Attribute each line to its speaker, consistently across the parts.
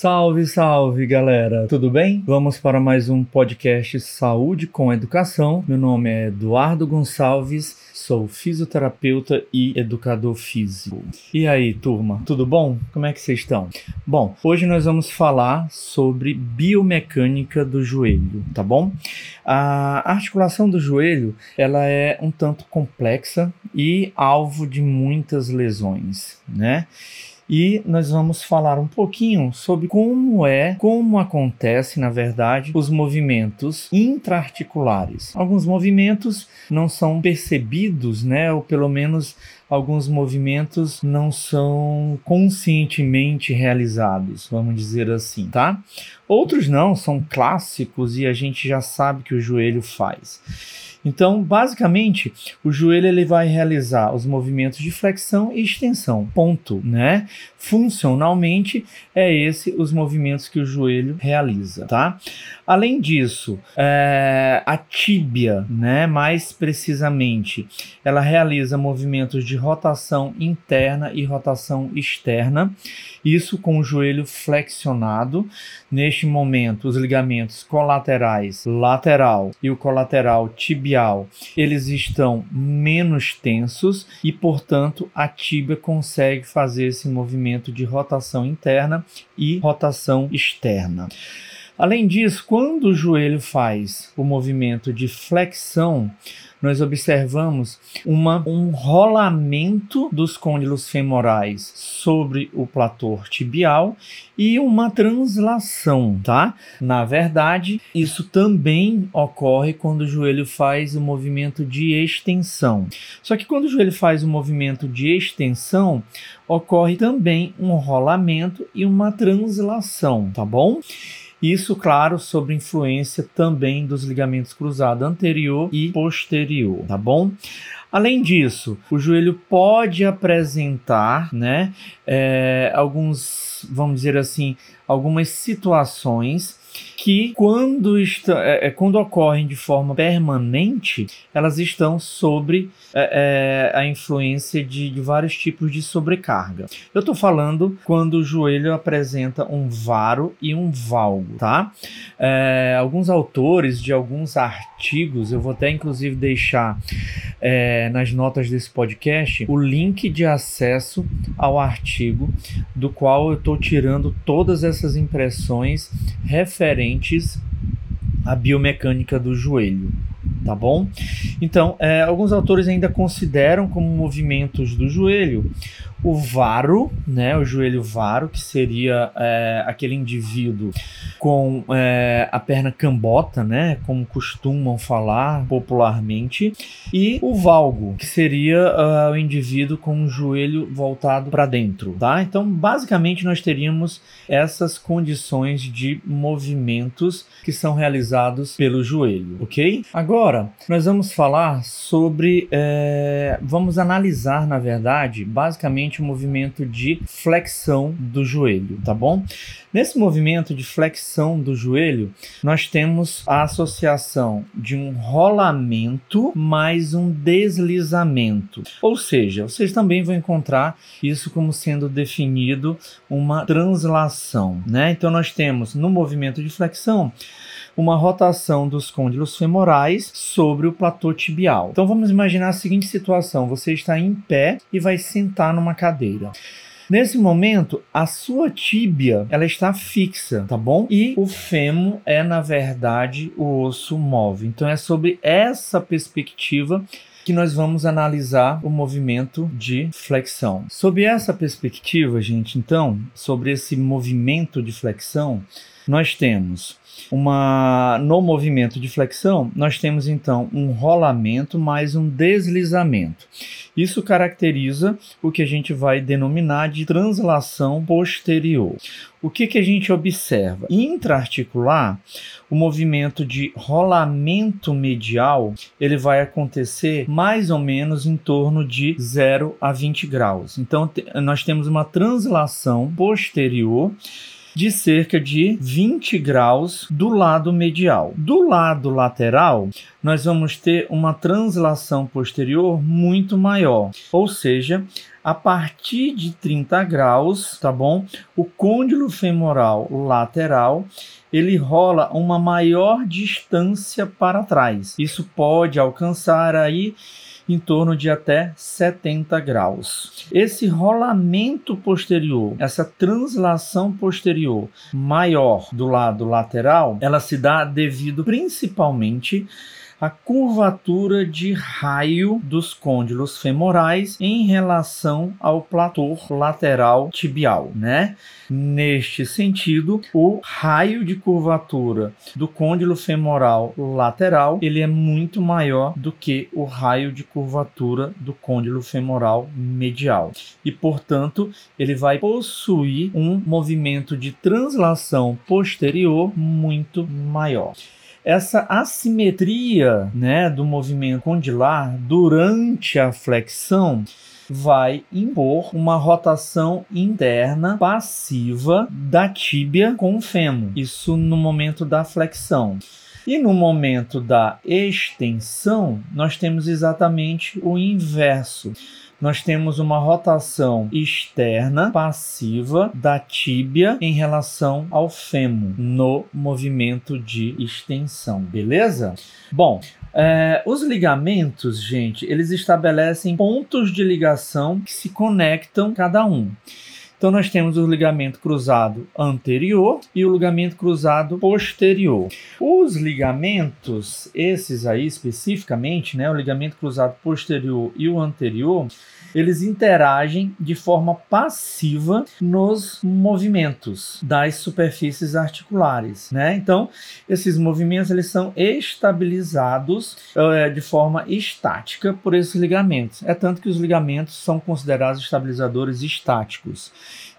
Speaker 1: Salve, salve, galera! Tudo bem? Vamos para mais um podcast Saúde com Educação. Meu nome é Eduardo Gonçalves, sou fisioterapeuta e educador físico. E aí, turma, tudo bom? Como é que vocês estão? Bom, hoje nós vamos falar sobre biomecânica do joelho, tá bom? A articulação do joelho, ela é um tanto complexa e alvo de muitas lesões, né? E nós vamos falar um pouquinho sobre como é, como acontece, na verdade, os movimentos intraarticulares. Alguns movimentos não são percebidos, né, ou pelo menos alguns movimentos não são conscientemente realizados, vamos dizer assim, tá? Outros não, são clássicos e a gente já sabe que o joelho faz. Então, basicamente, o joelho ele vai realizar os movimentos de flexão e extensão. Ponto, né? Funcionalmente é esse os movimentos que o joelho realiza, tá? Além disso, é, a tíbia, né, mais precisamente, ela realiza movimentos de rotação interna e rotação externa, isso com o joelho flexionado. Neste momento, os ligamentos colaterais lateral e o colateral tibial, eles estão menos tensos e, portanto, a tíbia consegue fazer esse movimento de rotação interna e rotação externa. Além disso, quando o joelho faz o movimento de flexão, nós observamos uma, um rolamento dos côndilos femorais sobre o platô tibial e uma translação, tá? Na verdade, isso também ocorre quando o joelho faz o movimento de extensão. Só que quando o joelho faz o movimento de extensão, ocorre também um rolamento e uma translação, tá bom? Isso, claro, sob influência também dos ligamentos cruzados anterior e posterior, tá bom? Além disso, o joelho pode apresentar, né, é, alguns, vamos dizer assim, algumas situações que quando, está, é, é, quando ocorrem de forma permanente, elas estão sobre é, é, a influência de, de, vários tipos de sobrecarga. Eu estou falando quando o joelho apresenta um varo e um valgo, tá? É, alguns autores de alguns artigos, eu vou até inclusive deixar é, nas notas desse podcast o link de acesso ao artigo do qual eu estou tirando todas essas impressões referentes à biomecânica do joelho tá bom? Então, é, alguns autores ainda consideram como movimentos do joelho o varo, né, o joelho varo, que seria é, aquele indivíduo com é, a perna cambota, né, como costumam falar popularmente, e o valgo, que seria uh, o indivíduo com o joelho voltado para dentro, tá? Então, basicamente, nós teríamos essas condições de movimentos que são realizados pelo joelho, ok? Agora, nós vamos falar sobre, é, vamos analisar, na verdade, basicamente o movimento de flexão do joelho, tá bom? Nesse movimento de flexão do joelho, nós temos a associação de um rolamento mais um deslizamento. Ou seja, vocês também vão encontrar isso como sendo definido uma translação, né? Então nós temos no movimento de flexão uma rotação dos côndilos femorais sobre o platô tibial. Então vamos imaginar a seguinte situação: você está em pé e vai sentar numa cadeira. Nesse momento, a sua tíbia ela está fixa, tá bom? E o fêmur é na verdade o osso móvel. Então é sobre essa perspectiva que nós vamos analisar o movimento de flexão. Sob essa perspectiva, gente, então, sobre esse movimento de flexão, nós temos uma no movimento de flexão, nós temos então um rolamento mais um deslizamento. Isso caracteriza o que a gente vai denominar de translação posterior. O que, que a gente observa? Intraarticular, o movimento de rolamento medial ele vai acontecer mais ou menos em torno de 0 a 20 graus. Então, nós temos uma translação posterior de cerca de 20 graus do lado medial. Do lado lateral, nós vamos ter uma translação posterior muito maior, ou seja, a partir de 30 graus, tá bom? O côndilo femoral lateral ele rola uma maior distância para trás. Isso pode alcançar aí em torno de até 70 graus. Esse rolamento posterior, essa translação posterior maior do lado lateral, ela se dá devido principalmente a curvatura de raio dos côndilos femorais em relação ao platô lateral tibial, né? Neste sentido, o raio de curvatura do côndilo femoral lateral, ele é muito maior do que o raio de curvatura do côndilo femoral medial. E, portanto, ele vai possuir um movimento de translação posterior muito maior essa assimetria né, do movimento condilar durante a flexão vai impor uma rotação interna passiva da tíbia com o fêmur. Isso no momento da flexão. E no momento da extensão, nós temos exatamente o inverso nós temos uma rotação externa passiva da tíbia em relação ao fêmur no movimento de extensão, beleza? Bom, é, os ligamentos, gente, eles estabelecem pontos de ligação que se conectam cada um. Então nós temos o ligamento cruzado anterior e o ligamento cruzado posterior. Os ligamentos, esses aí especificamente, né, o ligamento cruzado posterior e o anterior, eles interagem de forma passiva nos movimentos das superfícies articulares, né? Então, esses movimentos eles são estabilizados é, de forma estática por esses ligamentos. É tanto que os ligamentos são considerados estabilizadores estáticos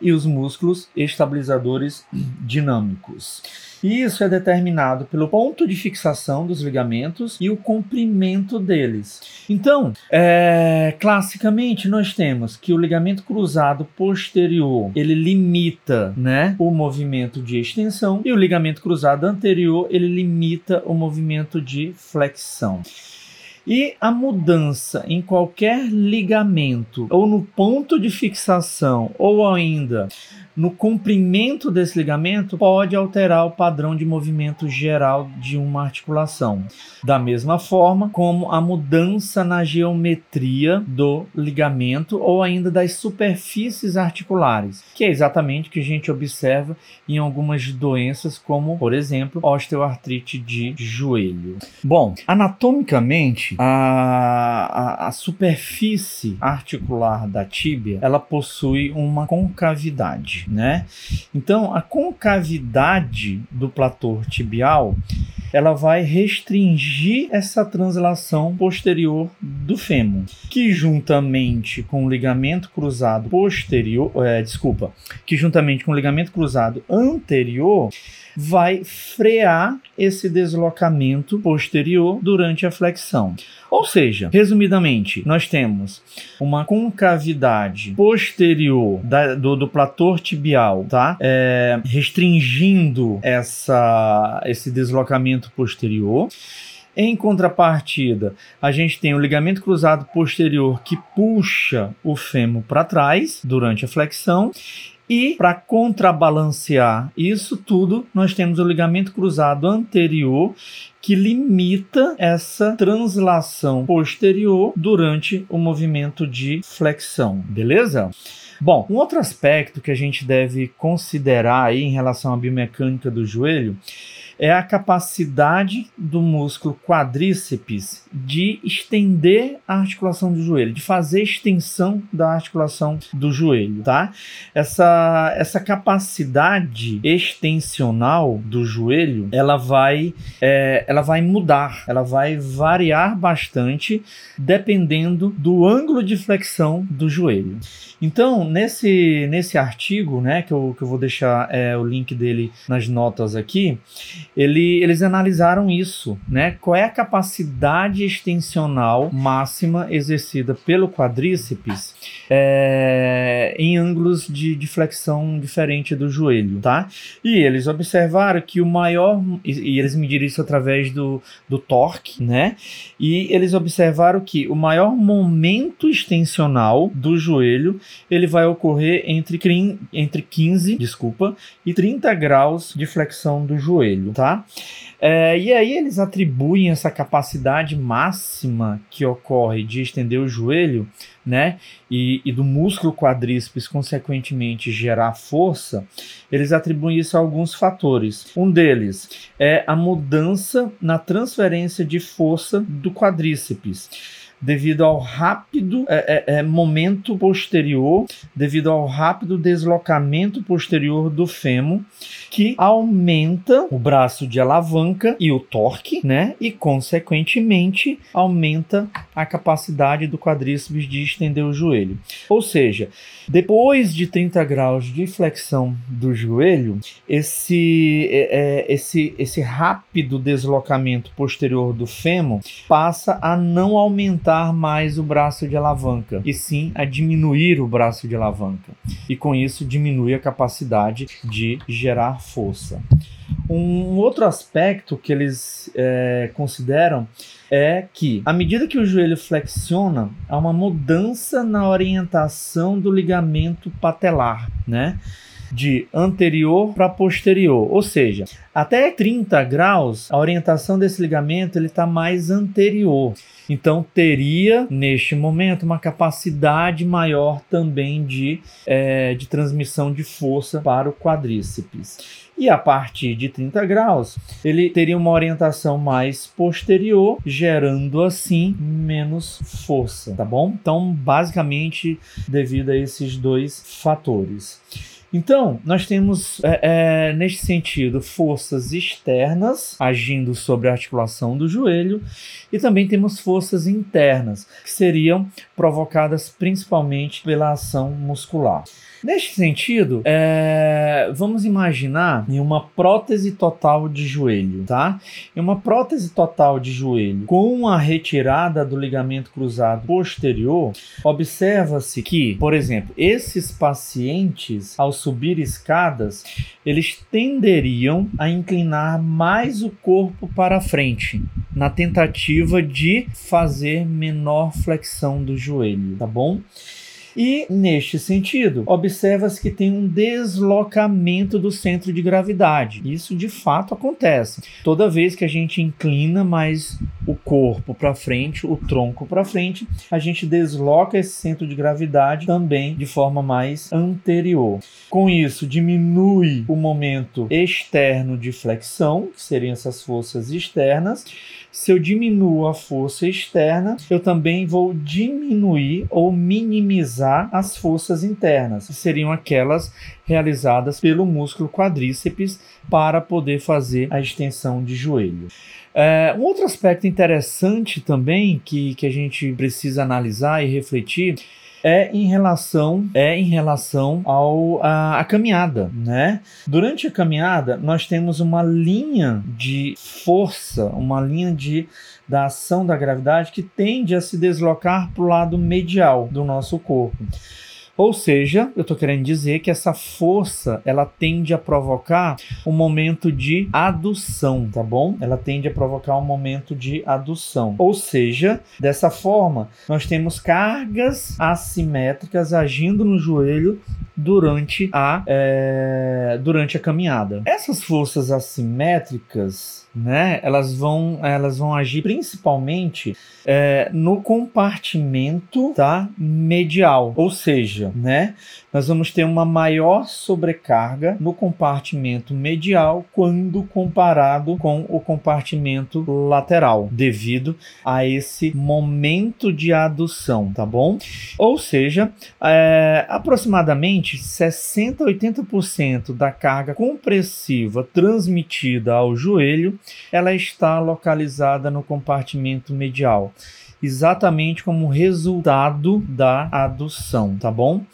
Speaker 1: e os músculos estabilizadores dinâmicos. Isso é determinado pelo ponto de fixação dos ligamentos e o comprimento deles. Então, é, classicamente, nós temos que o ligamento cruzado posterior ele limita né, o movimento de extensão e o ligamento cruzado anterior ele limita o movimento de flexão. E a mudança em qualquer ligamento, ou no ponto de fixação, ou ainda no comprimento desse ligamento pode alterar o padrão de movimento geral de uma articulação. Da mesma forma como a mudança na geometria do ligamento ou ainda das superfícies articulares, que é exatamente o que a gente observa em algumas doenças, como, por exemplo, osteoartrite de joelho. Bom, anatomicamente, a, a, a superfície articular da tíbia ela possui uma concavidade né? Então, a concavidade do platô tibial ela vai restringir essa translação posterior do fêmur, que juntamente com o ligamento cruzado posterior, é, desculpa, que juntamente com o ligamento cruzado anterior vai frear esse deslocamento posterior durante a flexão. Ou seja, resumidamente, nós temos uma concavidade posterior da, do, do platô tibial, tá? É, restringindo essa, esse deslocamento posterior. Em contrapartida, a gente tem o ligamento cruzado posterior que puxa o fêmur para trás durante a flexão e para contrabalancear isso tudo, nós temos o ligamento cruzado anterior que limita essa translação posterior durante o movimento de flexão, beleza? Bom, um outro aspecto que a gente deve considerar aí em relação à biomecânica do joelho é a capacidade do músculo quadríceps de estender a articulação do joelho, de fazer extensão da articulação do joelho, tá? Essa, essa capacidade extensional do joelho, ela vai, é, ela vai mudar, ela vai variar bastante dependendo do ângulo de flexão do joelho. Então, nesse, nesse artigo, né, que eu, que eu vou deixar é, o link dele nas notas aqui, ele, eles analisaram isso, né? Qual é a capacidade extensional máxima exercida pelo quadríceps é, em ângulos de, de, flexão diferente do joelho, tá? E eles observaram que o maior e, e eles mediram isso através do, do torque, né? E eles observaram que o maior momento extensional do joelho ele vai ocorrer entre, entre 15, desculpa, e 30 graus de flexão do joelho, tá? É, e aí eles atribuem essa capacidade máxima que ocorre de estender o joelho, né, e, e do músculo quadríceps consequentemente gerar força, eles atribuem isso a alguns fatores. Um deles é a mudança na transferência de força do quadríceps devido ao rápido é, é, é, momento posterior, devido ao rápido deslocamento posterior do fêmur, que aumenta o braço de alavanca e o torque, né? E consequentemente aumenta a capacidade do quadríceps de estender o joelho. Ou seja, depois de 30 graus de flexão do joelho, esse, é, é, esse, esse rápido deslocamento posterior do fêmur passa a não aumentar mais o braço de alavanca, e sim a diminuir o braço de alavanca. E com isso diminui a capacidade de gerar força. Um outro aspecto que eles é, consideram é que, à medida que o joelho flexiona, há uma mudança na orientação do ligamento patelar, né? De anterior para posterior, ou seja, até 30 graus, a orientação desse ligamento ele está mais anterior. Então teria neste momento uma capacidade maior também de, é, de transmissão de força para o quadríceps. E a partir de 30 graus, ele teria uma orientação mais posterior, gerando assim menos força, tá bom? Então, basicamente, devido a esses dois fatores. Então, nós temos, é, é, neste sentido, forças externas agindo sobre a articulação do joelho e também temos forças internas, que seriam provocadas principalmente pela ação muscular. Neste sentido, é, vamos imaginar uma prótese total de joelho, tá? Uma prótese total de joelho com a retirada do ligamento cruzado posterior, observa-se que, por exemplo, esses pacientes, ao subir escadas, eles tenderiam a inclinar mais o corpo para frente, na tentativa de fazer menor flexão do joelho, tá bom? E, neste sentido, observa-se que tem um deslocamento do centro de gravidade. Isso de fato acontece. Toda vez que a gente inclina mais o corpo para frente, o tronco para frente, a gente desloca esse centro de gravidade também de forma mais anterior. Com isso, diminui o momento externo de flexão, que seriam essas forças externas, se eu diminuo a força externa, eu também vou diminuir ou minimizar as forças internas, que seriam aquelas realizadas pelo músculo quadríceps para poder fazer a extensão de joelho. É, um outro aspecto interessante também que, que a gente precisa analisar e refletir é em relação é em relação ao a, a, caminhada, né? Durante a caminhada nós temos uma linha de força, uma linha de da ação da gravidade que tende a se deslocar para o lado medial do nosso corpo. Ou seja, eu estou querendo dizer que essa força ela tende a provocar um momento de adução, tá bom? Ela tende a provocar um momento de adução. Ou seja, dessa forma, nós temos cargas assimétricas agindo no joelho durante a, é, durante a caminhada. Essas forças assimétricas né, elas vão, elas vão agir principalmente é, no compartimento tá, medial, ou seja, né, nós vamos ter uma maior sobrecarga no compartimento medial quando comparado com o compartimento lateral, devido a esse momento de adução, tá bom? Ou seja, é, aproximadamente 60 a 80% da carga compressiva transmitida ao joelho ela está localizada no compartimento medial, exatamente como resultado da adução, tá bom?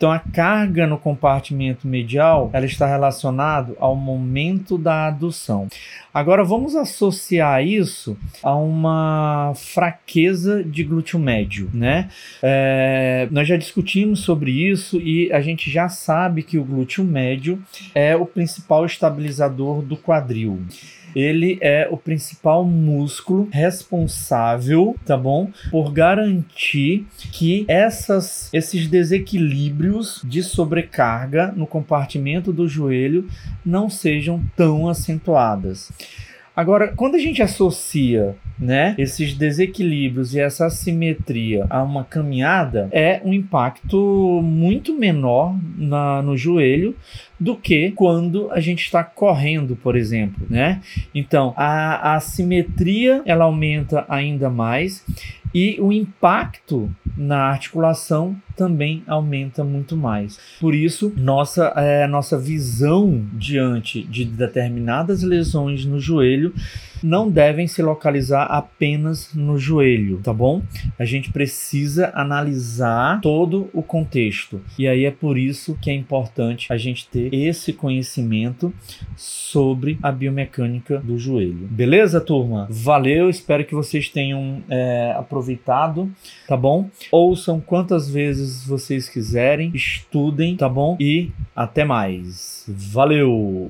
Speaker 1: Então a carga no compartimento medial, ela está relacionada ao momento da adução. Agora vamos associar isso a uma fraqueza de glúteo médio, né? É, nós já discutimos sobre isso e a gente já sabe que o glúteo médio é o principal estabilizador do quadril ele é o principal músculo responsável, tá bom, por garantir que essas, esses desequilíbrios de sobrecarga no compartimento do joelho não sejam tão acentuadas. Agora, quando a gente associa né, esses desequilíbrios e essa assimetria a uma caminhada, é um impacto muito menor na, no joelho do que quando a gente está correndo, por exemplo, né? Então, a, a assimetria ela aumenta ainda mais e o impacto na articulação também aumenta muito mais. Por isso, nossa, é, nossa visão diante de determinadas lesões no joelho não devem se localizar apenas no joelho, tá bom? A gente precisa analisar todo o contexto. E aí é por isso que é importante a gente ter esse conhecimento sobre a biomecânica do joelho. Beleza, turma? Valeu, espero que vocês tenham é, aproveitado, tá bom? Ouçam quantas vezes vocês quiserem, estudem, tá bom? E até mais. Valeu!